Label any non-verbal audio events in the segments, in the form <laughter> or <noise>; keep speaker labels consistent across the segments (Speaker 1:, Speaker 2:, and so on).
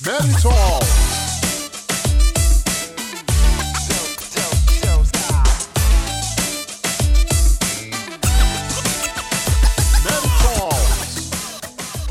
Speaker 1: Meritol.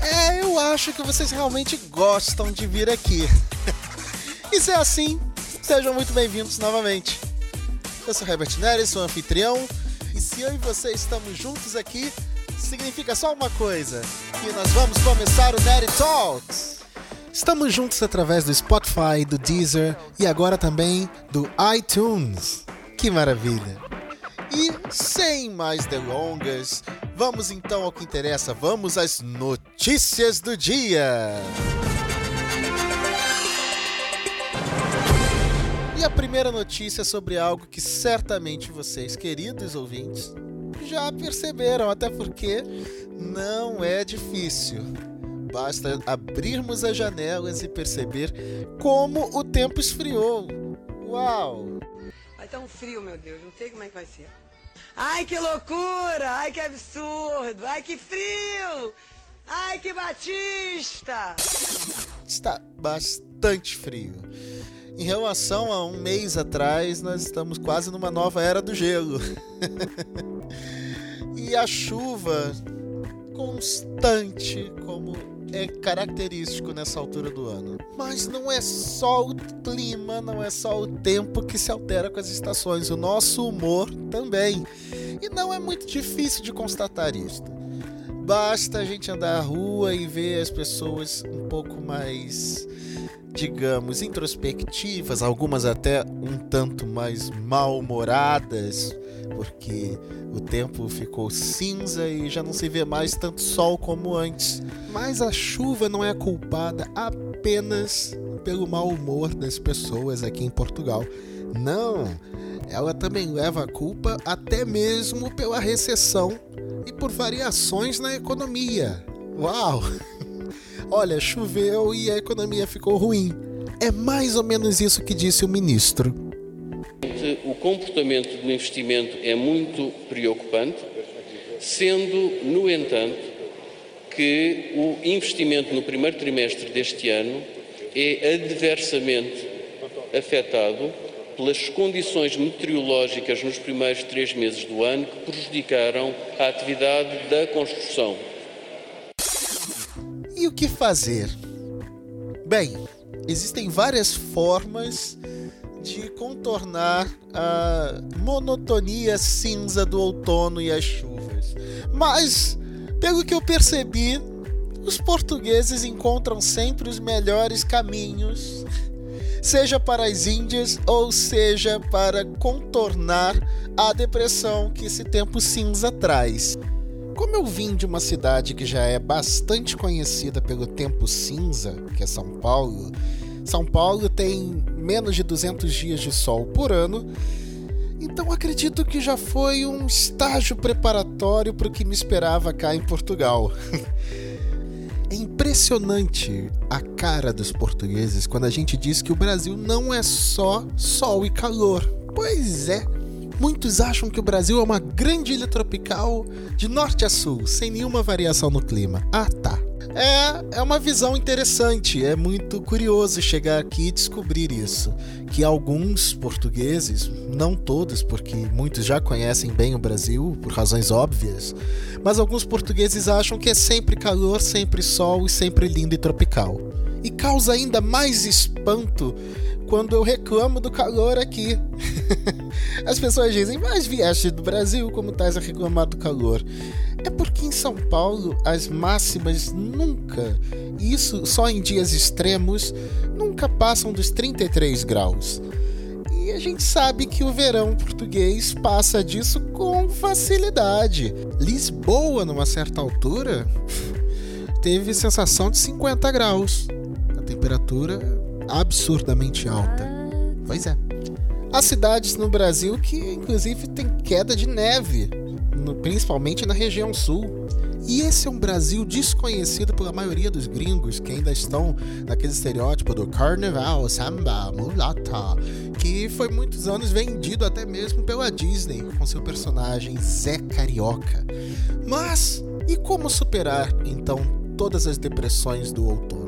Speaker 2: É, eu acho que vocês realmente gostam de vir aqui. <laughs> e se é assim, sejam muito bem-vindos novamente. Eu sou Herbert Neres, sou anfitrião, e se eu e você estamos juntos aqui, significa só uma coisa: que nós vamos começar o Nerd Talks. Estamos juntos através do Spotify, do Deezer e agora também do iTunes. Que maravilha! E sem mais delongas, vamos então ao que interessa. Vamos às notícias do dia. E a primeira notícia é sobre algo que certamente vocês, queridos ouvintes, já perceberam, até porque não é difícil. Basta abrirmos as janelas e perceber como o tempo esfriou. Uau!
Speaker 3: Vai estar um frio, meu Deus, não sei como é que vai ser. Ai, que loucura! Ai, que absurdo! Ai, que frio! Ai, que batista!
Speaker 2: Está bastante frio. Em relação a um mês atrás, nós estamos quase numa nova era do gelo. <laughs> e a chuva constante, como é característico nessa altura do ano. Mas não é só o clima, não é só o tempo que se altera com as estações, o nosso humor também. E não é muito difícil de constatar isso. Basta a gente andar à rua e ver as pessoas um pouco mais, digamos, introspectivas, algumas até um tanto mais mal-humoradas, porque o tempo ficou cinza e já não se vê mais tanto sol como antes. Mas a chuva não é culpada apenas pelo mau humor das pessoas aqui em Portugal. Não, ela também leva a culpa até mesmo pela recessão e por variações na economia. Uau! <laughs> Olha, choveu e a economia ficou ruim. É mais ou menos isso que disse o ministro.
Speaker 4: O comportamento do investimento é muito preocupante, sendo, no entanto, que o investimento no primeiro trimestre deste ano é adversamente afetado pelas condições meteorológicas nos primeiros três meses do ano que prejudicaram a atividade da construção.
Speaker 2: E o que fazer? Bem, existem várias formas de contornar a monotonia cinza do outono e as chuvas. Mas, pelo que eu percebi, os portugueses encontram sempre os melhores caminhos, seja para as Índias ou seja para contornar a depressão que esse tempo cinza traz. Como eu vim de uma cidade que já é bastante conhecida pelo tempo cinza, que é São Paulo, São Paulo tem menos de 200 dias de sol por ano, então acredito que já foi um estágio preparatório para o que me esperava cá em Portugal. <laughs> É impressionante a cara dos portugueses quando a gente diz que o Brasil não é só sol e calor. Pois é, muitos acham que o Brasil é uma grande ilha tropical de norte a sul, sem nenhuma variação no clima. Ah, tá. É, é uma visão interessante, é muito curioso chegar aqui e descobrir isso. Que alguns portugueses, não todos, porque muitos já conhecem bem o Brasil, por razões óbvias, mas alguns portugueses acham que é sempre calor, sempre sol e sempre lindo e tropical. E causa ainda mais espanto quando eu reclamo do calor aqui. <laughs> As pessoas dizem, mas vieste do Brasil, como estás a reclamar do calor? É porque em São Paulo as máximas nunca, isso só em dias extremos, nunca passam dos 33 graus. E a gente sabe que o verão português passa disso com facilidade. Lisboa, numa certa altura, <laughs> teve sensação de 50 graus. A temperatura absurdamente alta. Pois é. Há cidades no Brasil que, inclusive, tem queda de neve, no- principalmente na região sul. E esse é um Brasil desconhecido pela maioria dos gringos que ainda estão naquele estereótipo do carnaval, samba, mulata, que foi muitos anos vendido até mesmo pela Disney com seu personagem Zé Carioca. Mas e como superar então todas as depressões do outono?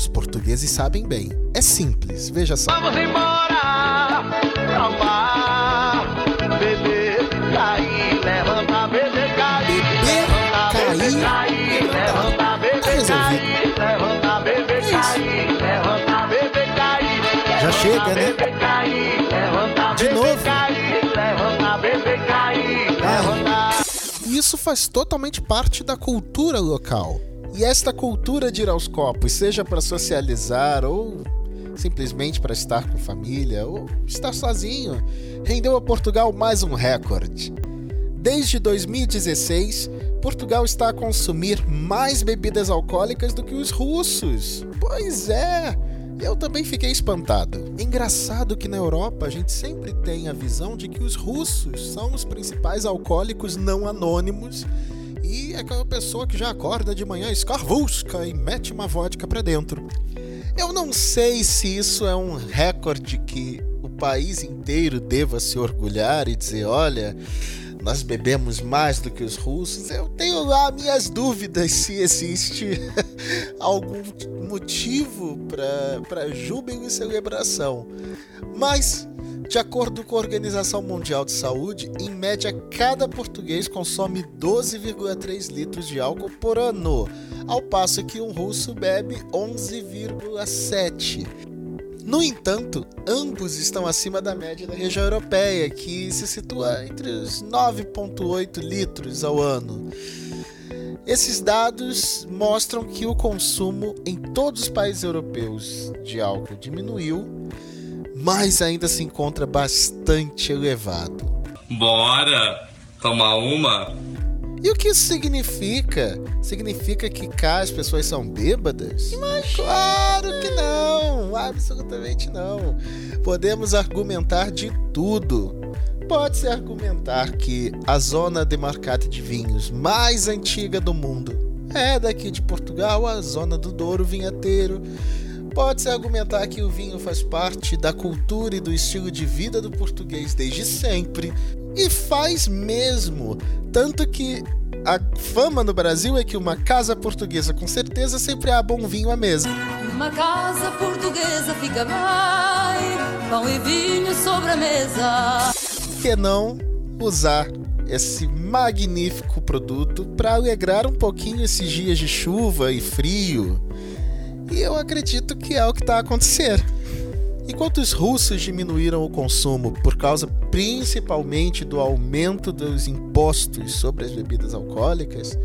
Speaker 2: Os portugueses sabem bem. É simples, veja só.
Speaker 5: Vamos embora, amar, beber, cair, levanta, beber, cair,
Speaker 2: Beber, cair,
Speaker 5: cair, levanta,
Speaker 2: Tá
Speaker 5: beber,
Speaker 2: resolvido.
Speaker 5: cair, levanta, beber, cair, levanta, beber, cair,
Speaker 2: Já chega, né? De novo. E isso faz totalmente parte da cultura local. E esta cultura de ir aos copos, seja para socializar ou simplesmente para estar com família ou estar sozinho, rendeu a Portugal mais um recorde. Desde 2016, Portugal está a consumir mais bebidas alcoólicas do que os russos. Pois é, eu também fiquei espantado. Engraçado que na Europa a gente sempre tem a visão de que os russos são os principais alcoólicos não anônimos e é aquela pessoa que já acorda de manhã escarvusca e mete uma vodka pra dentro. Eu não sei se isso é um recorde que o país inteiro deva se orgulhar e dizer: olha, nós bebemos mais do que os russos. Eu tenho lá minhas dúvidas se existe <laughs> algum motivo para júbilo e celebração. Mas, de acordo com a Organização Mundial de Saúde, em média cada português consome 12,3 litros de álcool por ano, ao passo que um russo bebe 11,7. No entanto, ambos estão acima da média da região europeia, que se situa entre os 9,8 litros ao ano. Esses dados mostram que o consumo em todos os países europeus de álcool diminuiu, mas ainda se encontra bastante elevado.
Speaker 6: Bora tomar uma?
Speaker 2: E o que isso significa? Significa que cá as pessoas são bêbadas? Que não! Absolutamente não. Podemos argumentar de tudo. Pode-se argumentar que a zona demarcada de vinhos mais antiga do mundo é daqui de Portugal, a zona do Douro Vinheteiro. Pode-se argumentar que o vinho faz parte da cultura e do estilo de vida do português desde sempre. E faz mesmo. Tanto que a fama no Brasil é que uma casa portuguesa com certeza sempre há bom vinho à mesa.
Speaker 7: Uma casa portuguesa fica bem, pão e vinho sobre a mesa.
Speaker 2: Por que não usar esse magnífico produto para alegrar um pouquinho esses dias de chuva e frio? E eu acredito que é o que está a acontecer. Enquanto os russos diminuíram o consumo por causa principalmente do aumento dos impostos sobre as bebidas alcoólicas,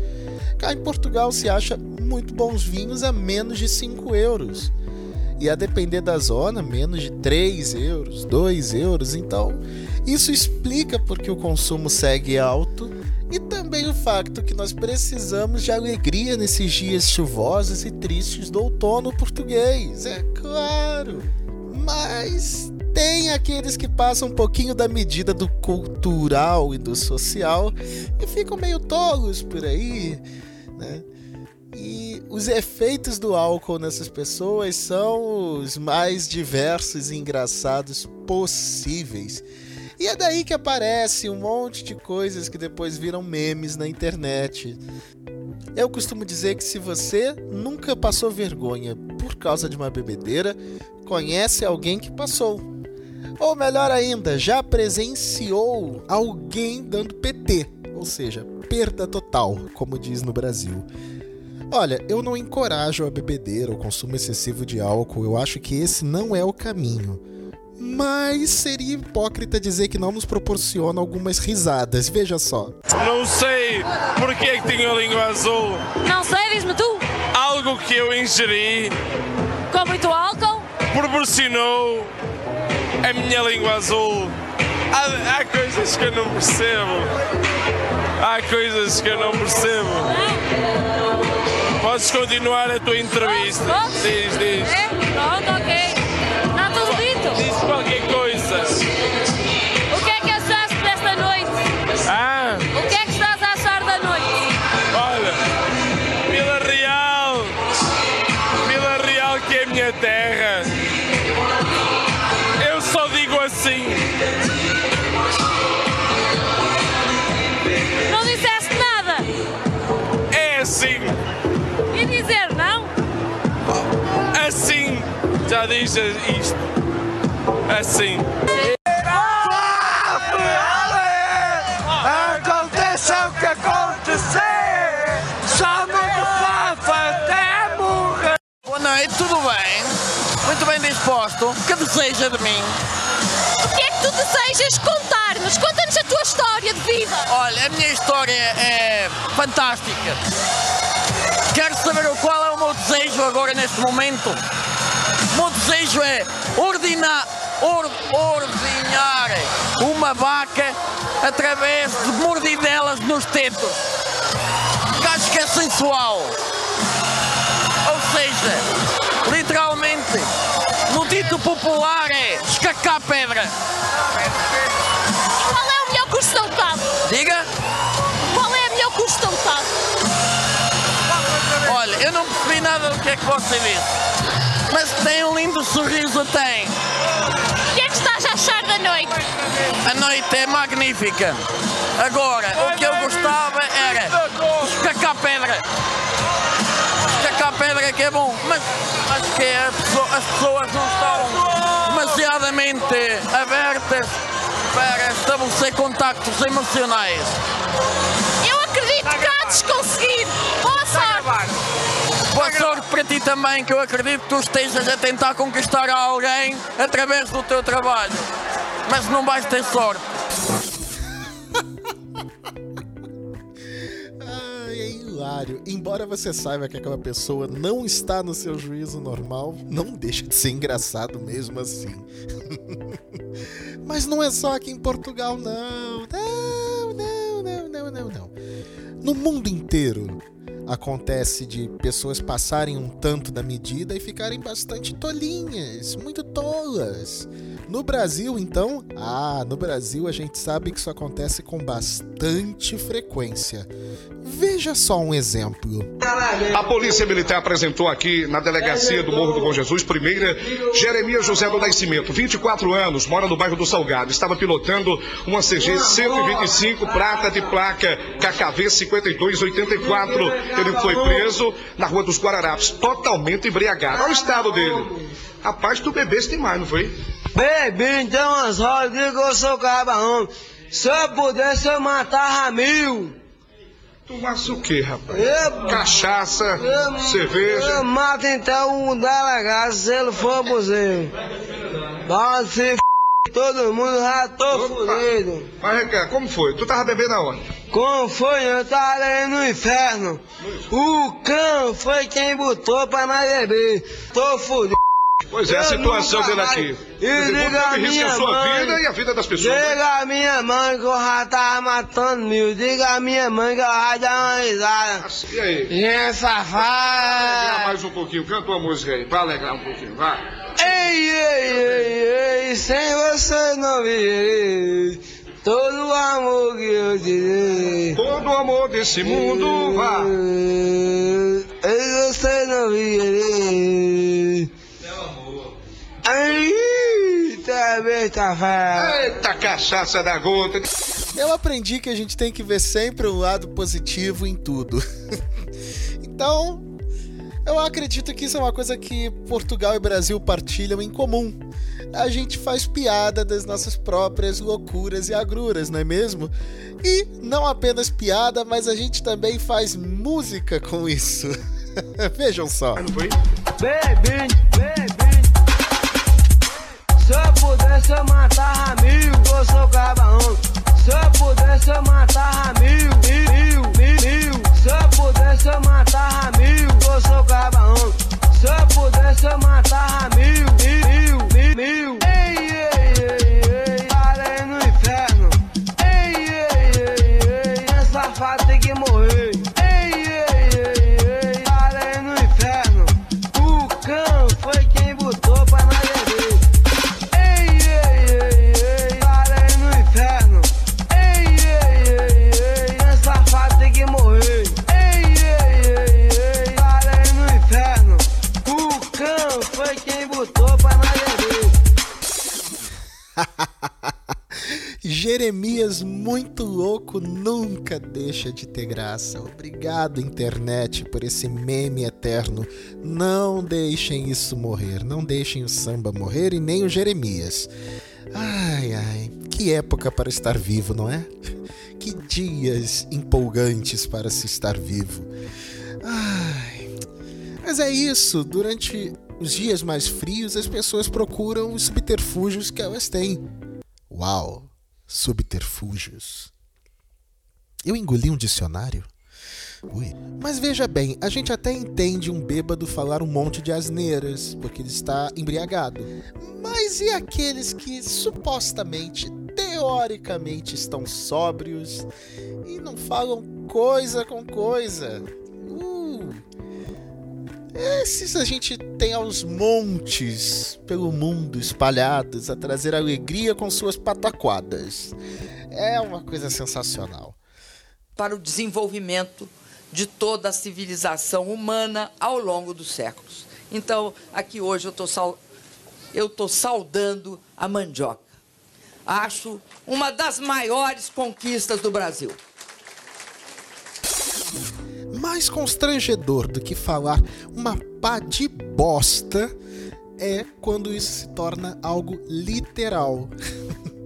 Speaker 2: cá em Portugal se acha muito bons vinhos a menos de 5 euros. E a depender da zona, menos de 3 euros, 2 euros. Então, isso explica porque o consumo segue alto e também o facto que nós precisamos de alegria nesses dias chuvosos e tristes do outono português. É claro. Mas tem aqueles que passam um pouquinho da medida do cultural e do social e ficam meio tolos por aí, né? E os efeitos do álcool nessas pessoas são os mais diversos e engraçados possíveis. E é daí que aparece um monte de coisas que depois viram memes na internet. Eu costumo dizer que se você nunca passou vergonha por causa de uma bebedeira, conhece alguém que passou. Ou melhor ainda, já presenciou alguém dando PT, ou seja, perda total, como diz no Brasil. Olha, eu não encorajo a bebedeira ou consumo excessivo de álcool, eu acho que esse não é o caminho. Mas seria hipócrita dizer que não nos proporciona algumas risadas, veja só.
Speaker 8: Não sei porque é que tenho a língua azul.
Speaker 7: Não sei, diz-me tu,
Speaker 8: Algo que eu ingeri
Speaker 7: com muito álcool?
Speaker 8: proporcionou a minha língua azul. Há, há coisas que eu não percebo. Há coisas que eu não percebo. Podes continuar a tua entrevista. Diz, diz.
Speaker 7: É? Pronto, ok.
Speaker 8: Diz isto. Assim.
Speaker 5: Aconteça o que acontecer, só muito fafa até morrer.
Speaker 9: Boa noite, tudo bem? Muito bem disposto. O que deseja de mim?
Speaker 10: O que é que tu desejas contar-nos? Conta-nos a tua história de vida.
Speaker 9: Olha, a minha história é fantástica. Quero saber o- qual é o meu desejo agora neste momento? O meu desejo é ordinar, or, ordenhar uma vaca através de mordidelas nos tetos. Acho que é sensual. Ou seja, literalmente, no dito popular é escacar pedra.
Speaker 10: Qual é o melhor curso da UTAD?
Speaker 9: Diga?
Speaker 10: Qual é o melhor curso da UTAD?
Speaker 9: Olha, eu não percebi nada do que é que você disse. Mas tem um lindo sorriso, tem.
Speaker 10: O que é que estás a achar da noite?
Speaker 9: A noite é magnífica. Agora, o que eu gostava era escacar pedra. Escacar pedra que é bom, mas acho que a pesso- as pessoas não estão demasiadamente abertas para estabelecer contactos emocionais.
Speaker 10: Eu acredito que há de conseguir. Boa sorte.
Speaker 9: Para ti também, que eu acredito que tu estejas a tentar conquistar alguém através do teu trabalho. Mas não vais ter sorte.
Speaker 2: É hilário. Embora você saiba que aquela pessoa não está no seu juízo normal, não deixa de ser engraçado mesmo assim. <laughs> Mas não é só aqui em Portugal, não. Não, não, não, não, não, não. No mundo inteiro acontece de pessoas passarem um tanto da medida e ficarem bastante tolinhas, muito tolas. No Brasil, então, ah, no Brasil a gente sabe que isso acontece com bastante frequência. Veja só um exemplo.
Speaker 11: A Polícia Militar apresentou aqui na delegacia do Morro do Bom Jesus, primeira, Jeremias José do Nascimento, 24 anos, mora no bairro do Salgado. Estava pilotando uma CG 125 prata de placa KKV 5284. Ele foi preso na Rua dos Guararapes, totalmente embriagado. Olha o estado dele. Rapaz, tu bebeste demais, não foi?
Speaker 5: Bebi, então as rodas, digo que eu sou cabarão. Se eu pudesse, eu matava mil.
Speaker 11: Tu massa o quê, rapaz?
Speaker 5: Eu,
Speaker 11: Cachaça,
Speaker 5: eu,
Speaker 11: cerveja.
Speaker 5: eu mato então o delegado se ele for abuseiro. Pode se f... todo mundo, já tô fudido.
Speaker 11: Mas, Reca, como foi? Tu tava bebendo aonde?
Speaker 5: Como foi? Eu tava ali no inferno. O cão foi quem botou pra nós beber. Tô fudido.
Speaker 11: Pois é, a situação dele aqui.
Speaker 5: E diga a
Speaker 11: em risco
Speaker 5: minha
Speaker 11: a sua
Speaker 5: mãe-
Speaker 11: vida e a vida das pessoas. né?
Speaker 5: Diga a minha mãe que eu já tava matando mil. Diga a minha mãe que eu já dar uma risada.
Speaker 11: E aí?
Speaker 5: Gente
Speaker 11: Alegrar
Speaker 5: safada.
Speaker 11: mais um pouquinho, canta uma música aí, pra alegrar um pouquinho, vai.
Speaker 5: Ei, ei, ei, ei, sem você não virei. Todo o amor que eu te dei.
Speaker 11: Todo o amor desse mundo, vá.
Speaker 5: Ei, você não virei. Tá bem, tá fácil.
Speaker 11: Eita cachaça da gota.
Speaker 2: Eu aprendi que a gente tem que ver sempre o lado positivo em tudo. <laughs> então, eu acredito que isso é uma coisa que Portugal e Brasil partilham em comum. A gente faz piada das nossas próprias loucuras e agruras, não é mesmo? E não apenas piada, mas a gente também faz música com isso. <laughs> Vejam só.
Speaker 5: Baby, baby. Se
Speaker 2: Jeremias muito louco nunca deixa de ter graça. Obrigado, internet, por esse meme eterno. Não deixem isso morrer. Não deixem o samba morrer e nem o Jeremias. Ai, ai, que época para estar vivo, não é? <laughs> Que dias empolgantes para se estar vivo. Ai. Mas é isso, durante os dias mais frios as pessoas procuram os subterfúgios que elas têm. Uau, subterfúgios. Eu engoli um dicionário? Ui. Mas veja bem, a gente até entende um bêbado falar um monte de asneiras, porque ele está embriagado. Mas e aqueles que supostamente, teoricamente, estão sóbrios e não falam coisa com coisa? Uh. Esses a gente tem aos montes pelo mundo espalhados a trazer alegria com suas pataquadas. É uma coisa sensacional.
Speaker 12: Para o desenvolvimento de toda a civilização humana ao longo dos séculos. Então, aqui hoje eu estou sal... saudando a mandioca. Acho uma das maiores conquistas do Brasil.
Speaker 2: Mais constrangedor do que falar uma pá de bosta é quando isso se torna algo literal.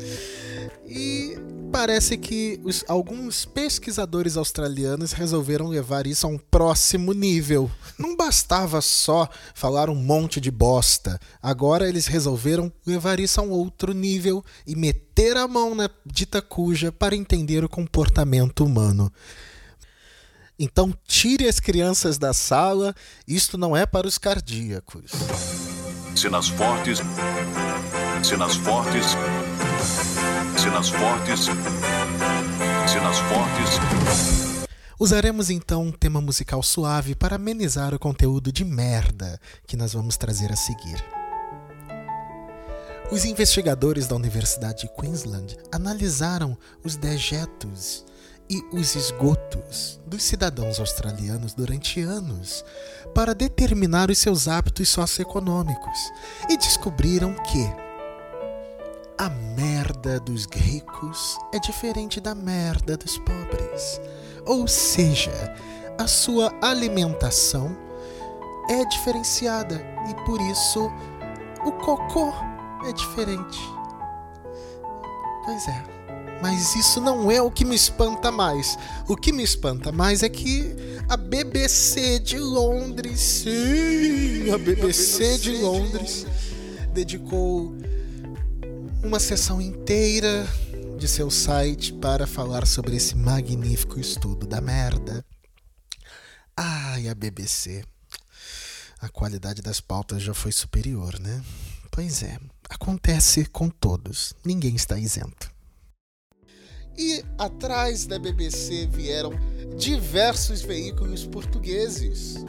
Speaker 2: <laughs> e parece que os, alguns pesquisadores australianos resolveram levar isso a um próximo nível. Não bastava só falar um monte de bosta. Agora eles resolveram levar isso a um outro nível e meter a mão na dita cuja para entender o comportamento humano. Então tire as crianças da sala, isto não é para os cardíacos.
Speaker 13: Cenas fortes. Cenas fortes. Cenas fortes. Cenas fortes.
Speaker 2: Usaremos então um tema musical suave para amenizar o conteúdo de merda que nós vamos trazer a seguir. Os investigadores da Universidade de Queensland analisaram os dejetos e os esgotos dos cidadãos australianos durante anos para determinar os seus hábitos socioeconômicos e descobriram que a merda dos ricos é diferente da merda dos pobres. Ou seja, a sua alimentação é diferenciada e por isso o cocô é diferente. Pois é. Mas isso não é o que me espanta mais. O que me espanta mais é que a BBC de Londres, sim, a BBC de Londres, dedicou uma sessão inteira de seu site para falar sobre esse magnífico estudo da merda. Ai, a BBC. A qualidade das pautas já foi superior, né? Pois é, acontece com todos. Ninguém está isento. E atrás da BBC vieram diversos veículos portugueses.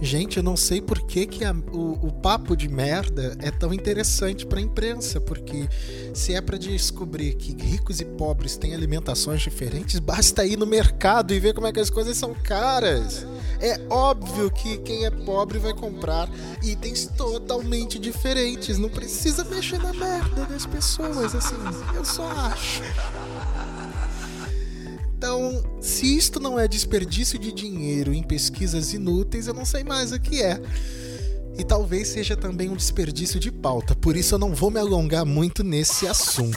Speaker 2: Gente, eu não sei por que, que a, o, o papo de merda é tão interessante para a imprensa, porque se é para descobrir que ricos e pobres têm alimentações diferentes, basta ir no mercado e ver como é que as coisas são caras. É óbvio que quem é pobre vai comprar itens totalmente diferentes, não precisa mexer na merda das pessoas, assim, eu só acho. Se isto não é desperdício de dinheiro em pesquisas inúteis, eu não sei mais o que é. E talvez seja também um desperdício de pauta, por isso eu não vou me alongar muito nesse assunto.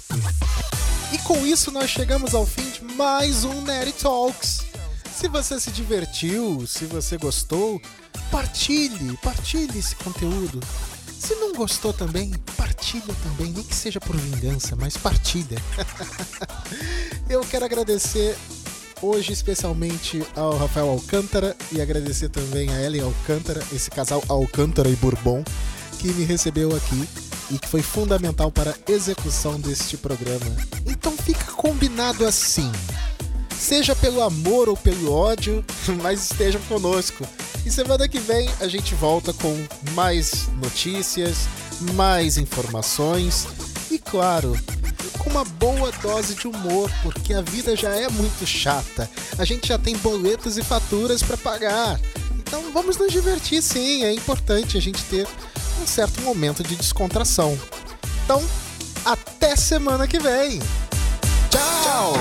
Speaker 2: E com isso nós chegamos ao fim de mais um Nerd Talks. Se você se divertiu, se você gostou, partilhe, partilhe esse conteúdo. Se não gostou também, partilha também, nem que seja por vingança, mas partilha. <laughs> Eu quero agradecer hoje especialmente ao Rafael Alcântara e agradecer também a Ellen Alcântara, esse casal Alcântara e Bourbon, que me recebeu aqui e que foi fundamental para a execução deste programa. Então fica combinado assim. Seja pelo amor ou pelo ódio, <laughs> mas estejam conosco. E semana que vem a gente volta com mais notícias, mais informações e, claro, uma boa dose de humor, porque a vida já é muito chata. A gente já tem boletos e faturas para pagar. Então vamos nos divertir sim, é importante a gente ter um certo momento de descontração. Então, até semana que vem! Tchau!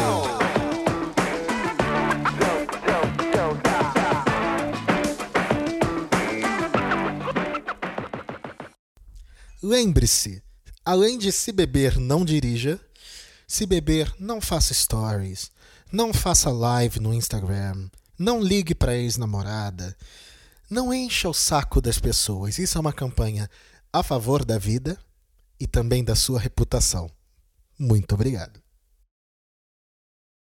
Speaker 2: Lembre-se, além de se beber, não dirija. Se beber, não faça stories. Não faça live no Instagram. Não ligue para ex-namorada. Não encha o saco das pessoas. Isso é uma campanha a favor da vida e também da sua reputação. Muito obrigado.